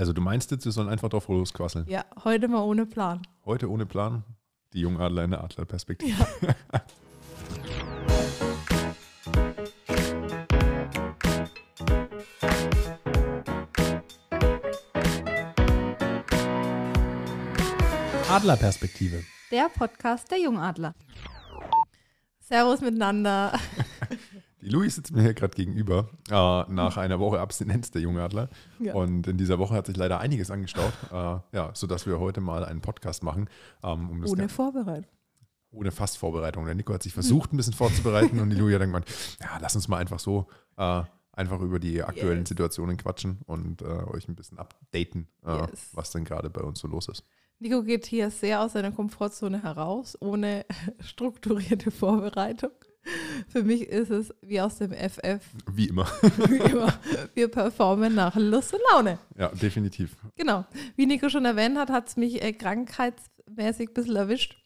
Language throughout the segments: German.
Also du meinst jetzt, wir sollen einfach drauf losquasseln? Ja, heute mal ohne Plan. Heute ohne Plan? Die Jungadler in der Adlerperspektive. Ja. Adlerperspektive. Der Podcast der Jungadler. Servus miteinander. Louis sitzt mir hier gerade gegenüber, äh, nach einer Woche Abstinenz der Jungadler. Ja. Und in dieser Woche hat sich leider einiges angestaut, äh, ja, sodass wir heute mal einen Podcast machen. Ähm, um Ohne Vorbereitung. ohne fast Vorbereitung. Der Nico hat sich versucht, ein bisschen vorzubereiten und die Louis hat dann gemeint, ja, lass uns mal einfach so äh, einfach über die aktuellen Yes. Situationen quatschen und äh, euch ein bisschen updaten, äh, Yes. was denn gerade bei uns so los ist. Nico geht hier sehr aus seiner Komfortzone heraus, ohne strukturierte Vorbereitung. Für mich ist es wie aus dem FF. Wie immer. Wie immer. Wir performen nach Lust und Laune. ja, definitiv. Genau. Wie Nico schon erwähnt hat, hat es mich äh, krankheitsmäßig ein bisschen erwischt.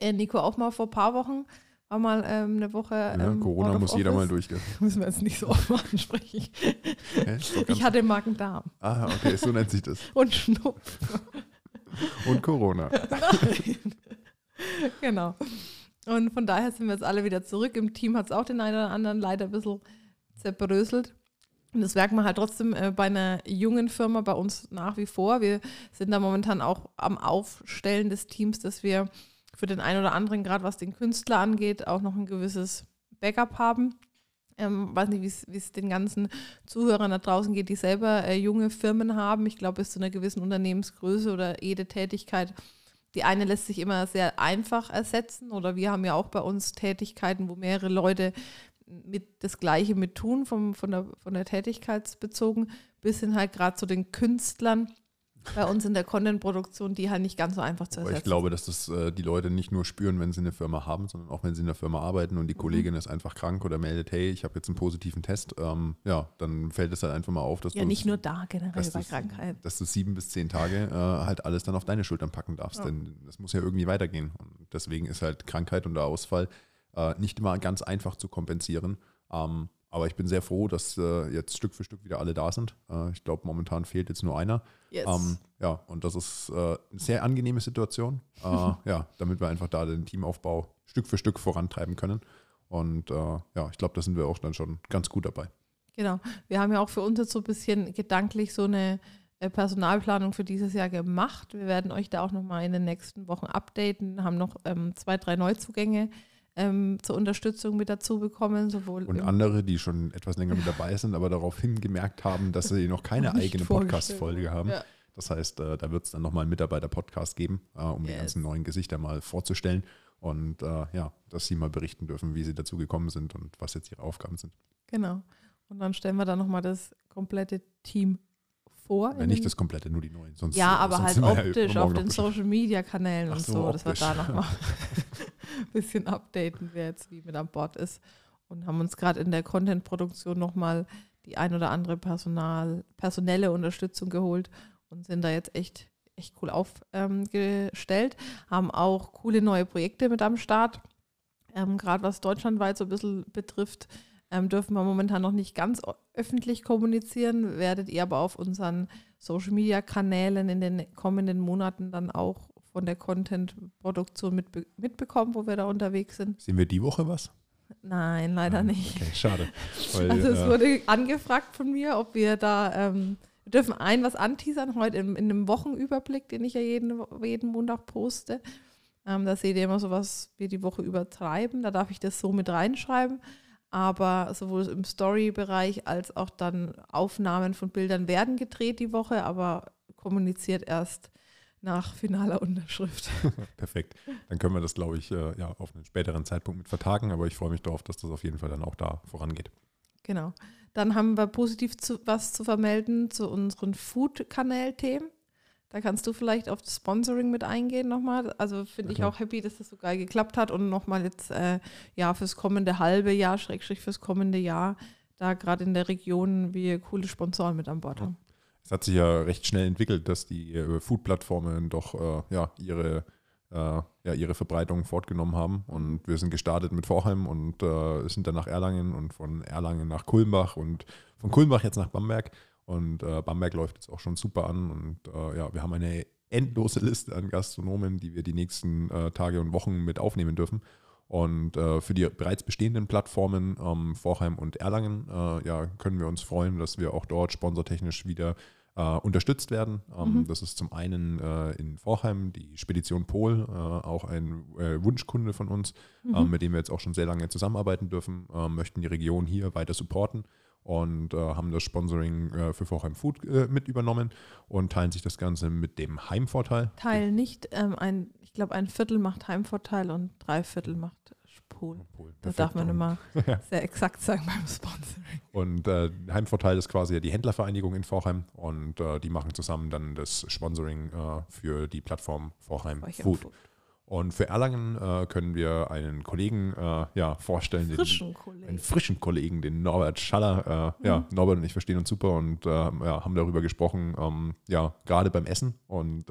Äh, Nico auch mal vor ein paar Wochen, war mal ähm, eine Woche. Ja, ähm, Corona out of muss jeder mal office. durchgehen. Müssen wir jetzt nicht so oft? Ist doch ganz- Ich hatte Magen-Darm ah, okay, so nennt sich das. und Schnupfen. Und Corona. Nein. genau. Und von daher sind wir jetzt alle wieder zurück. Im Team hat es auch den einen oder anderen leider ein bisschen zerbröselt. Und das merkt man halt trotzdem äh, bei einer jungen Firma bei uns nach wie vor. Wir sind da momentan auch am Aufstellen des Teams, dass wir für den einen oder anderen, gerade was den Künstler angeht, auch noch ein gewisses Backup haben. Ähm, weiß nicht, wie es- den ganzen Zuhörern da draußen geht, die selber äh, junge Firmen haben. Ich glaube, bis zu einer gewissen Unternehmensgröße oder jede Tätigkeit. Die eine lässt sich immer sehr einfach ersetzen oder wir haben ja auch bei uns Tätigkeiten, wo mehrere Leute mit das Gleiche mit tun, vom, von, der, von der Tätigkeitsbezogen, bis hin halt gerade zu den Künstlern bei uns in der Content-Produktion, die halt nicht ganz so einfach zu Aber ersetzen ich glaube, dass das äh, die Leute nicht nur spüren, wenn sie eine Firma haben, sondern auch wenn sie in der Firma arbeiten Mhm. und die Kollegin ist einfach krank oder meldet, hey, ich habe jetzt einen positiven Test. Ähm, ja, dann fällt es halt einfach mal auf, dass Ja, du nicht nur da generell bei du's- Krankheit. dass du sieben bis zehn Tage äh, halt alles dann auf deine Schultern packen darfst. Ja. Denn das muss ja irgendwie weitergehen. Und deswegen ist halt Krankheit und der Ausfall äh, nicht immer ganz einfach zu kompensieren. Ähm, aber ich bin sehr froh, dass äh, jetzt Stück für Stück wieder alle da sind. Äh, ich glaube, momentan fehlt jetzt nur einer. Yes. Ähm, ja, und das ist äh, eine sehr angenehme Situation. Äh, ja, damit wir einfach da den Teamaufbau Stück für Stück vorantreiben können. Und äh, ja, ich glaube, da sind wir auch dann schon ganz gut dabei. Genau. Wir haben ja auch für uns jetzt so ein bisschen gedanklich so eine äh, Personalplanung für dieses Jahr gemacht. Wir werden euch da auch nochmal in den nächsten Wochen updaten, haben noch ähm, zwei, drei Neuzugänge ähm, zur Unterstützung mit dazu bekommen, sowohl Und andere, die schon etwas länger mit dabei sind, aber daraufhin gemerkt haben, dass sie noch keine eigene Podcast-Folge haben. Ja. Das heißt, äh, da wird es dann nochmal einen Mitarbeiter-Podcast geben, äh, um die Yes. ganzen neuen Gesichter mal vorzustellen. Und äh, ja, dass sie mal berichten dürfen, wie sie dazu gekommen sind und was jetzt ihre Aufgaben sind. Genau. Und dann stellen wir da nochmal das komplette Team vor. Wenn nicht das komplette, nur die neuen. Sonst, ja, äh, aber sonst halt optisch auf den beschäftigt. Social Media Kanälen Ach und so, so, dass wir da nochmal bisschen updaten, wer jetzt wie mit an Bord ist. Und haben uns gerade in der Content-Produktion nochmal die ein oder andere Personal, personelle Unterstützung geholt und sind da jetzt echt, echt cool aufgestellt. haben auch coole neue Projekte mit am Start. Ähm, gerade was deutschlandweit so ein bisschen betrifft, ähm, dürfen wir momentan noch nicht ganz öffentlich kommunizieren, werdet ihr aber auf unseren Social-Media-Kanälen in den kommenden Monaten dann auch von der Content-Produktion mitbe mitbekommen, wo wir da unterwegs sind. Sehen wir die Woche was? Nein, leider Ah, nicht. Okay, schade. Weil, Also es äh, wurde angefragt von mir, ob wir da, ähm, wir dürfen ein was anteasern, heute in, in einem Wochenüberblick, den ich ja jeden, jeden Montag poste. Ähm, da seht ihr immer so, was wir die Woche übertreiben. Da darf ich das so mit reinschreiben. Aber sowohl im Story-Bereich als auch dann Aufnahmen von Bildern werden gedreht die Woche, aber kommuniziert erst nach finaler Unterschrift. Perfekt. Dann können wir das, glaube ich, äh, ja, auf einen späteren Zeitpunkt mit vertagen, aber ich freue mich darauf, dass das auf jeden Fall dann auch da vorangeht. Genau. Dann haben wir positiv zu, was zu vermelden zu unseren Food-Kanal-Themen. Da kannst du vielleicht auf das Sponsoring mit eingehen nochmal. Also finde ich Okay. auch happy, dass das so geil geklappt hat und nochmal jetzt äh, ja fürs kommende halbe Jahr, Schrägstrich fürs kommende Jahr, da gerade in der Region wir coole Sponsoren mit an Bord haben. Es hat sich ja recht schnell entwickelt, dass die äh, Food-Plattformen doch äh, ja, ihre, äh, ja, ihre Verbreitung fortgenommen haben. Und wir sind gestartet mit Vorheim und äh, sind dann nach Erlangen und von Erlangen nach Kulmbach und von Kulmbach jetzt nach Bamberg. Und äh, Bamberg läuft jetzt auch schon super an. Und ja, wir haben eine endlose Liste an Gastronomen, die wir die nächsten Tage und Wochen mit aufnehmen dürfen. Und äh, für die bereits bestehenden Plattformen ähm, Vorheim und Erlangen äh, ja, können wir uns freuen, dass wir auch dort sponsortechnisch wieder äh, unterstützt werden. Ähm, mhm. Das ist zum einen äh, in Vorheim die Spedition Pol, äh, auch ein äh, Wunschkunde von uns, mhm. mit dem wir jetzt auch schon sehr lange zusammenarbeiten dürfen, möchten die Region hier weiter supporten und äh, haben das Sponsoring äh, für Vorheim Food äh, mit übernommen und teilen sich das Ganze mit dem Heimvorteil. Teilen nicht, ähm, ein, ich glaube, ein Viertel macht Heimvorteil und drei Viertel macht Spol. Pol. Das darf man immer ja. sehr exakt sagen beim Sponsoring. Und äh, Heimvorteil ist quasi die Händlervereinigung in Vorheim und äh, die machen zusammen dann das Sponsoring äh, für die Plattform Vorheim Food. Food. Und für Erlangen äh, können wir einen Kollegen äh, ja, vorstellen, frischen den, Kollegen. einen frischen Kollegen, den Norbert Schaller. Äh, mhm. Ja, Norbert und ich verstehen uns super und äh, ja, haben darüber gesprochen, ähm, ja, gerade beim Essen. Und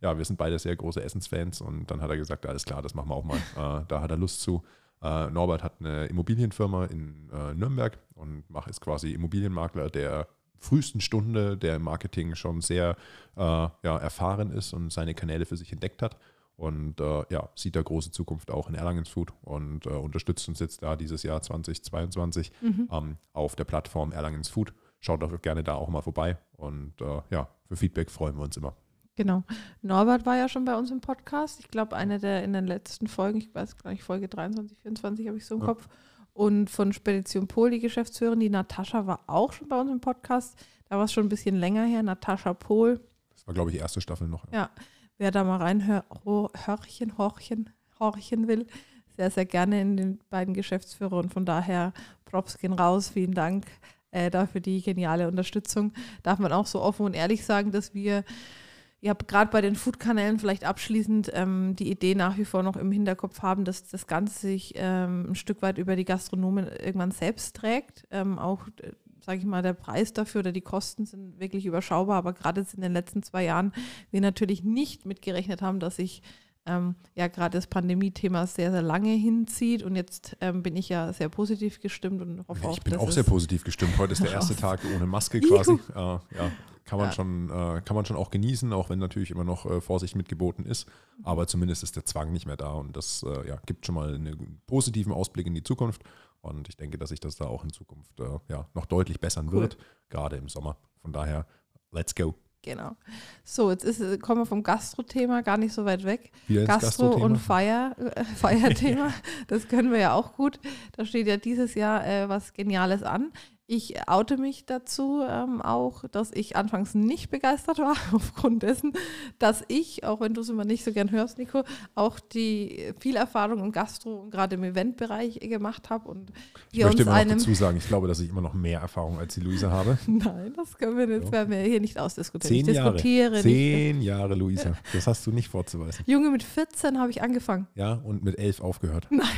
ja, wir sind beide sehr große Essensfans und dann hat er gesagt, alles klar, das machen wir auch mal. Äh, da hat er Lust zu. Norbert hat eine Immobilienfirma in Nürnberg und macht ist quasi Immobilienmakler der frühesten Stunde, der im Marketing schon sehr ja, erfahren ist und seine Kanäle für sich entdeckt hat und äh, ja, sieht da große Zukunft auch in Erlangens Food und äh, unterstützt uns jetzt da dieses Jahr 2022 mhm. ähm, auf der Plattform Erlangens Food. Schaut doch gerne da auch mal vorbei und äh, ja, für Feedback freuen wir uns immer. Genau. Norbert war ja schon bei uns im Podcast. Ich glaube, eine der in den letzten Folgen, ich weiß gar nicht, Folge 23, 24 habe ich so im ja. Kopf. Und von Spedition Pol, die Geschäftsführerin, die Natascha war auch schon bei uns im Podcast. Da war es schon ein bisschen länger her. Natascha Pol. Das war, glaube ich, die erste Staffel noch. Ja. ja wer da mal reinhörchen, horchen, horchen will, sehr, sehr gerne in den beiden Geschäftsführer. Und von daher Props gehen raus. Vielen Dank äh, dafür die geniale Unterstützung. Darf man auch so offen und ehrlich sagen, dass wir ja gerade bei den Food-Kanälen vielleicht abschließend ähm, die Idee nach wie vor noch im Hinterkopf haben, dass das Ganze sich ähm, ein Stück weit über die Gastronomen irgendwann selbst trägt. Ähm, auch äh, sage ich mal, der Preis dafür oder die Kosten sind wirklich überschaubar. Aber gerade in den letzten zwei Jahren wir natürlich nicht mitgerechnet haben, dass sich ähm, ja gerade das Pandemie-Thema sehr, sehr lange hinzieht. Und jetzt ähm, bin ich ja sehr positiv gestimmt und hoffe ich auch, Ich bin auch sehr positiv gestimmt. Heute ist der erste Tag ohne Maske quasi. Äh, ja, kann man, ja. schon, äh, kann man schon auch genießen, auch wenn natürlich immer noch äh, Vorsicht mitgeboten ist. Aber zumindest ist der Zwang nicht mehr da und das äh, ja, gibt schon mal einen positiven Ausblick in die Zukunft. Und ich denke, dass sich das da auch in Zukunft äh, ja, noch deutlich bessern cool. wird, gerade im Sommer. Von daher, let's go. Genau. So, jetzt ist, kommen wir vom Gastro-Thema gar nicht so weit weg. Gastro- und Feier, äh, Feierthema, das können wir ja auch gut. Da steht ja dieses Jahr äh, was Geniales an. Ich oute mich dazu ähm, auch, dass ich anfangs nicht begeistert war, aufgrund dessen, dass ich, auch wenn du es immer nicht so gern hörst, Nico, auch die viel Erfahrung im Gastro und gerade im Eventbereich gemacht habe. Und ich möchte immer noch dazu sagen, ich glaube, dass ich immer noch mehr Erfahrung als die Luisa habe. Nein, das können wir jetzt, so. werden wir hier nicht ausdiskutieren. Zehn ich Jahre. diskutiere Zehn nicht. Jahre, Luisa. Das hast du nicht vorzuweisen. Junge, mit 14 habe ich angefangen. Ja, und mit 11 aufgehört. Nein.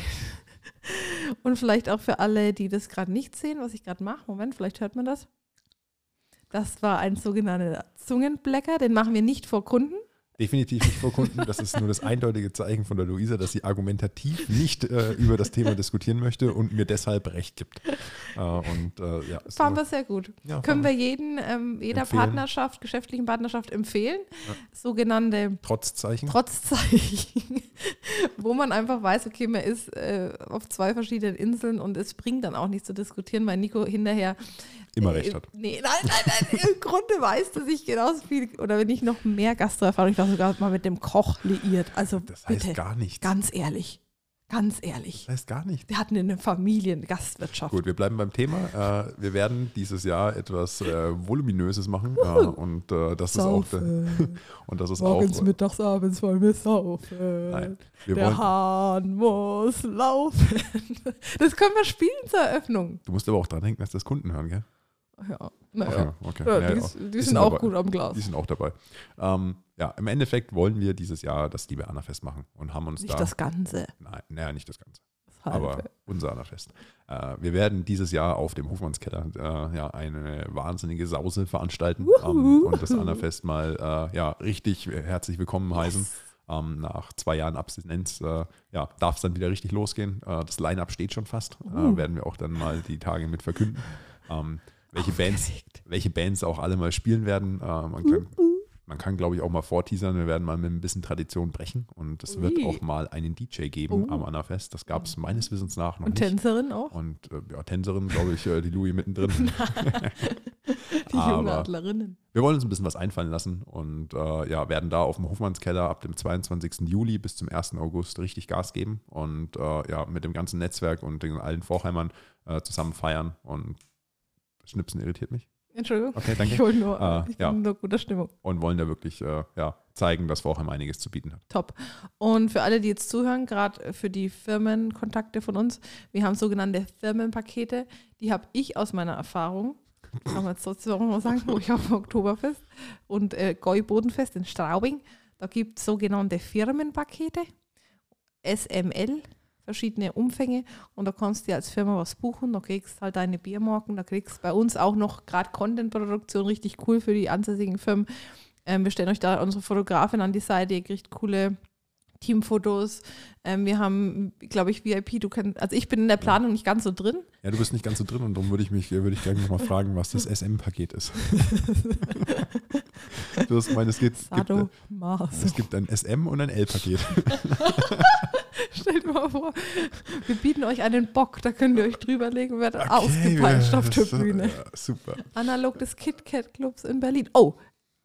Und vielleicht auch für alle, die das gerade nicht sehen, was ich gerade mache. Moment, vielleicht hört man das. Das war ein sogenannter Zungenblecker. Den machen wir nicht vor Kunden. Definitiv nicht vor Kunden. Das ist nur das eindeutige Zeichen von der Luisa, dass sie argumentativ nicht äh, über das Thema diskutieren möchte und mir deshalb Recht gibt. Äh, und, äh, ja, fahren wir sehr gut. Ja, Können wir jeden, ähm, jeder empfehlen. Partnerschaft, geschäftlichen Partnerschaft empfehlen. Ja. Sogenannte Trotzzeichen. Trotzzeichen. wo man einfach weiß, okay, man ist äh, auf zwei verschiedenen Inseln und es bringt dann auch nicht zu diskutieren, weil Nico hinterher immer recht hat. Nee, nein, nein, nein. Im Grunde weiß, dass ich genauso viel oder wenn ich noch mehr Gastroerfahrung, ich war sogar mal mit dem Koch liiert. Also das heißt bitte, gar nichts. Ganz ehrlich. Ganz ehrlich. Das heißt gar nicht. Wir hatten eine Familiengastwirtschaft. Gut, wir bleiben beim Thema. Äh, wir werden dieses Jahr etwas äh, Voluminöses machen. Äh, und äh, das Saufe. ist auch. Und das ist Morgens, auch, mittags, abends wollen wir saufen. Nein, wir der wollen, Hahn muss laufen. Das können wir spielen zur Eröffnung. Du musst aber auch dran denken, dass das Kunden hören, gell? Ja, naja. Okay, okay. Ja, die, die, die, die, sind, auch dabei. gut am Glas. Die sind auch dabei. Ähm, ja, im Endeffekt wollen wir dieses Jahr das Liebe Anna-Fest machen und haben uns nicht da. Nicht das Ganze. Nein, naja, nicht das Ganze. Das aber unser Anna-Fest. Äh, wir werden dieses Jahr auf dem Hofmannskeller äh, ja, eine wahnsinnige Sause veranstalten ähm, und das Anna-Fest mal äh, ja, richtig herzlich willkommen heißen. Ähm, nach zwei Jahren Abstinenz äh, ja, darf es dann wieder richtig losgehen. Äh, das Line-Up steht schon fast. Uh. werden wir auch dann mal die Tage mit verkünden. Ähm, welche Bands, welche Bands auch alle mal spielen werden. Äh, man kann, man kann glaube ich, auch mal vorteasern. Wir werden mal mit ein bisschen Tradition brechen und es wird auch mal einen DJ geben Oh. am Annafest. Das gab es meines Wissens nach noch Und nicht. Tänzerin auch. Und äh, ja, Tänzerin, glaube ich, äh, die Louis mittendrin. Die aber- Jungadlerinnen. Wir wollen uns ein bisschen was einfallen lassen und äh, ja, werden da auf dem Hofmannskeller ab dem 22. Juli bis zum 1. August richtig Gas geben und äh, ja, mit dem ganzen Netzwerk und den allen Vorheimern äh, zusammen feiern. Und Schnipsen irritiert mich. Entschuldigung. Okay, danke. Ich, hol nur, ich ja. bin nur guter Stimmung. Und wollen da wirklich äh, ja, zeigen, dass Vorheim einiges zu bieten hat. Top. Und für alle, die jetzt zuhören, gerade für die Firmenkontakte von uns, wir haben sogenannte Firmenpakete. Die habe ich aus meiner Erfahrung, kann man jetzt trotzdem auch mal sagen, wo ich auf dem Oktoberfest und äh, Gäubodenfest in Straubing, da gibt es sogenannte Firmenpakete, SML, verschiedene Umfänge und da kannst du dir als Firma was buchen, da kriegst halt deine Biermarken, da kriegst du bei uns auch noch gerade Content-Produktion richtig cool für die ansässigen Firmen. Ähm, wir stellen euch da unsere Fotografin an die Seite, ihr kriegt coole Teamfotos. Ähm, wir haben, glaube ich, VIP, du kennst, also ich bin in der Planung nicht ganz so drin. Ja, du bist nicht ganz so drin und darum würde ich mich würde ich gerne nochmal fragen, was das SM-Paket ist. du hast gemeint, es gibt, Sado Mars. es gibt ein SM und ein L-Paket. Stellt mal vor, wir bieten euch einen Bock, da könnt ihr euch drüberlegen, werdet Okay, ausgepeitscht auf der Bühne. Ja, super. Analog des KitKat Clubs in Berlin. Oh,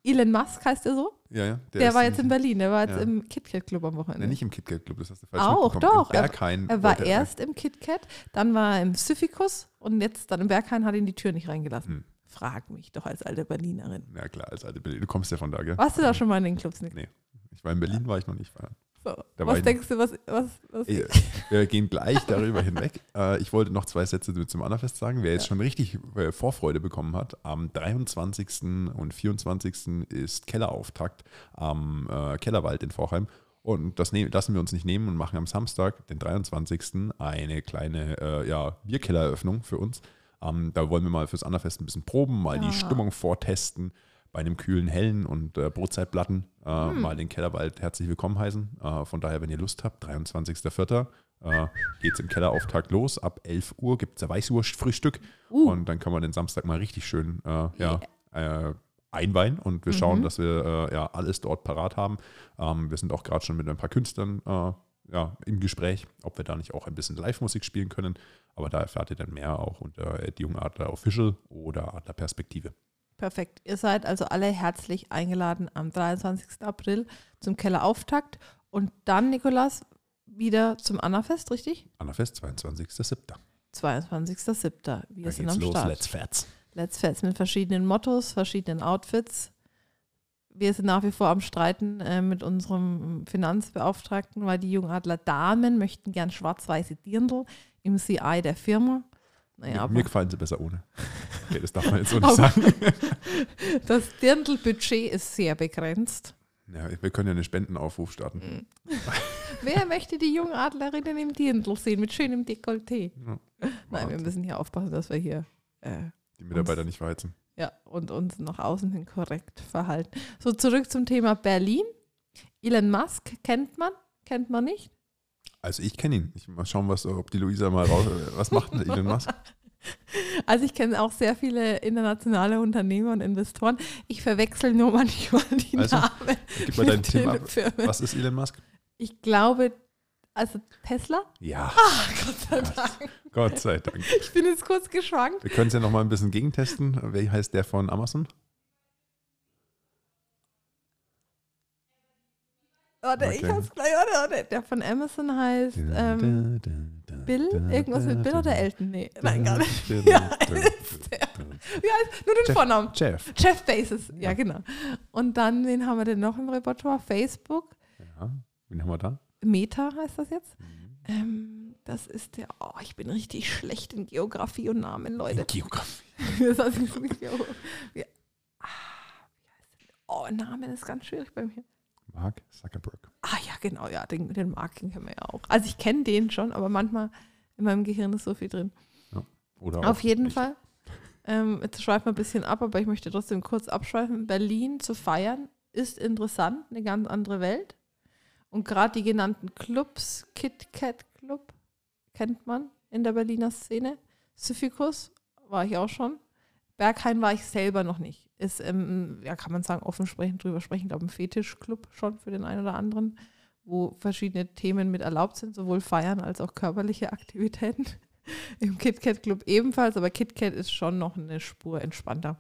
Elon Musk heißt er so? Ja, ja, Der, ist war jetzt in Berlin, der war jetzt Ja. im KitKat Club am Wochenende. Nee, nicht im KitKat Club, das hast du falsch Auch, doch. Er- Er war erst im KitKat, dann war er im Syphikus und jetzt dann im Berghain hat ihn die Tür nicht reingelassen. Hm. Frag mich doch als alte Berlinerin. Ja, klar, als alte Berlin. Du kommst ja von da, gell? Warst du da schon mal in den Clubs? Nick? Nee. Ich war in Berlin, war ich noch nicht feiern. So. Was ich- denkst du, was, was, was Ey, Wir gehen gleich darüber hinweg. Äh, ich wollte noch zwei Sätze zum Annafest sagen. Wer jetzt Ja. schon richtig äh, Vorfreude bekommen hat, am 23. und 24. ist Kellerauftakt am äh, Kellerwald in Vorheim. Und das nehm, lassen wir uns nicht nehmen und machen am Samstag, den 23. eine kleine äh, ja, Bierkellereröffnung für uns. Ähm, da wollen wir mal fürs Annafest ein bisschen proben, mal Ah. die Stimmung vortesten bei einem kühlen Hellen und äh, Brotzeitplatten äh, Hm. mal den Kellerwald herzlich willkommen heißen. Äh, von daher, wenn ihr Lust habt, 23.04. Äh, geht es im Kellerauftakt los. Ab 11 Uhr gibt es ein Weißwurstfrühstück Uh. und dann kann man den Samstag mal richtig schön äh, ja, äh, einweihen und wir schauen, Mhm. dass wir äh, ja, alles dort parat haben. Ähm, wir sind auch gerade schon mit ein paar Künstlern ja, im Gespräch, ob wir da nicht auch ein bisschen Live-Musik spielen können. Aber da erfahrt ihr dann mehr auch unter die junge Adler Official oder Adler Perspektive. Perfekt. Ihr seid also alle herzlich eingeladen am 23. April zum Kellerauftakt und dann, Nikolas, wieder zum Annafest, richtig? Annafest, 22.07. 22.07. Wir Da sind am los, Start. let's fets. Let's Fets mit verschiedenen Mottos, verschiedenen Outfits. Wir sind nach wie vor am Streiten äh, mit unserem Finanzbeauftragten, weil die Jungadler Damen möchten gern schwarz-weiße Dirndl im CI der Firma. Naja, mir, mir gefallen sie besser ohne. Okay, das darf man jetzt so nicht sagen. das Dirndl-Budget ist sehr begrenzt. Ja, wir können ja einen Spendenaufruf starten. Wer möchte die Jungadlerinnen im Dirndl sehen mit schönem Dekolleté? Ja. Nein, wir müssen hier aufpassen, dass wir hier äh, Die Mitarbeiter nicht verheizen. Ja, und uns nach außen hin korrekt verhalten. So, zurück zum Thema Berlin. Elon Musk kennt man, kennt man nicht. Also ich kenne ihn. Ich mal schauen, was, ob die Luisa mal raus. Was macht denn Elon Musk? Also ich kenne auch sehr viele internationale Unternehmer und Investoren. Ich verwechsel nur manchmal die Also, Namen. Gib mal dein mit Thema den ab. Firmen. Was ist Elon Musk? Ich glaube, also Tesla? Ja, Gott sei Dank. Gott sei Dank. Ich bin jetzt kurz geschwankt. Wir können es ja noch mal ein bisschen gegentesten. Wer heißt der von Amazon? Warte, ich Okay. hab's gleich. Warte, warte. Der von Amazon heißt ähm, Bill? Irgendwas mit Bill oder Elton? Nee, nein, gar nicht. Ja, ist der. Wie heißt? Nur den Jeff. Vornamen. Jeff. Jeff Bezos, ja, Ja. genau. Und dann, wen haben wir denn noch im Repertoire? Facebook, Ja, wen haben wir da? Meta heißt das jetzt. Mhm. Ähm, das ist der, oh, ich bin richtig schlecht in Geografie und Namen, Leute. Geografie. Das heißt Geo- wie, ah, wie heißt der? Oh, Namen ist ganz schwierig bei mir. Mark Zuckerberg. Ah ja, genau, ja, den, den Marken kennen wir ja auch. Also ich kenne den schon, aber manchmal in meinem Gehirn ist so viel drin. Oder Auf jeden nicht. Fall. Ähm, jetzt schweifen wir ein bisschen ab, aber ich möchte trotzdem kurz abschweifen. Berlin zu feiern ist interessant, eine ganz andere Welt. Und gerade die genannten Clubs, Kit Kat Club, kennt man in der Berliner Szene. Syphikus war ich auch schon. Berghain war ich selber noch nicht. Ist, ähm, ja, kann man sagen, offen sprechen, drüber sprechen, glaube ich, ein Fetischclub schon für den einen oder anderen, wo verschiedene Themen mit erlaubt sind, sowohl Feiern als auch körperliche Aktivitäten. Im KitKat Club ebenfalls, aber KitKat ist schon noch eine Spur entspannter.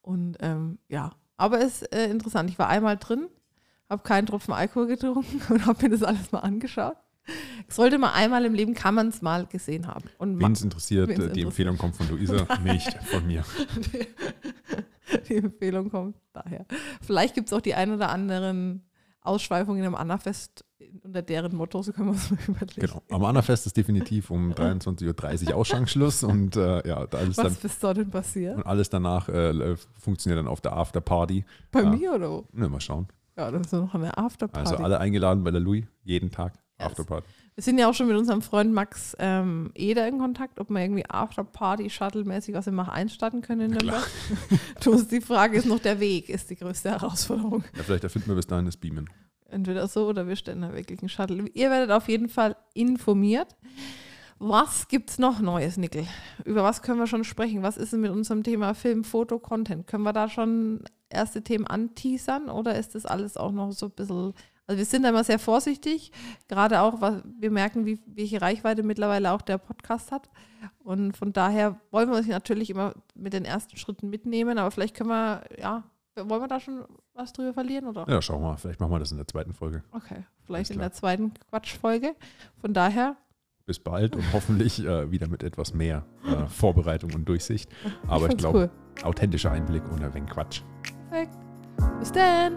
Und ähm, ja, aber es ist äh, interessant. Ich war einmal drin, habe keinen Tropfen Alkohol getrunken und habe mir das alles mal angeschaut. Sollte man einmal im Leben, kann man es mal gesehen haben. Wen es interessiert, die interessiert. Empfehlung kommt von Luisa, nicht von mir. Die, Empfehlung kommt daher. Vielleicht gibt es auch die ein oder anderen Ausschweifungen im Annafest unter deren Motto, so können wir es mal überlegen. Genau, am Annafest ist definitiv um 23.30 Uhr Ausschanksschluss und äh, ja, alles Was dann, bis dorthin passiert? Und alles danach äh, funktioniert dann auf der Afterparty. Bei ja. mir oder wo? Ne, mal schauen. Ja, das ist noch eine Afterparty. Also alle eingeladen bei der Louis, jeden Tag. Afterparty. Wir sind ja auch schon mit unserem Freund Max ähm, Eder in Kontakt, ob wir irgendwie Afterparty-Shuttle-mäßig was wir Mach einstarten können in Nürnberg. du, die Frage ist noch der Weg, ist die größte Herausforderung. Ja, vielleicht erfinden wir bis dahin das Beamen. Entweder so oder wir stellen da wirklich einen Shuttle. Ihr werdet auf jeden Fall informiert. Was gibt es noch Neues, Nickel? Über was können wir schon sprechen? Was ist denn mit unserem Thema Film, Foto, Content? Können wir da schon erste Themen anteasern oder ist das alles auch noch so ein bisschen also wir sind da immer sehr vorsichtig, gerade auch, weil wir merken, wie, welche Reichweite mittlerweile auch der Podcast hat. Und von daher wollen wir uns natürlich immer mit den ersten Schritten mitnehmen, aber vielleicht können wir, ja, wollen wir da schon was drüber verlieren? Oder? Ja, schauen wir mal. Vielleicht machen wir das in der zweiten Folge. Okay, vielleicht in der zweiten Quatschfolge. Von daher. Bis bald und hoffentlich äh, wieder mit etwas mehr äh, Vorbereitung und Durchsicht. Aber ich, ich glaube, cool. authentischer Einblick und ein wenig Quatsch. Perfekt. Bis dann.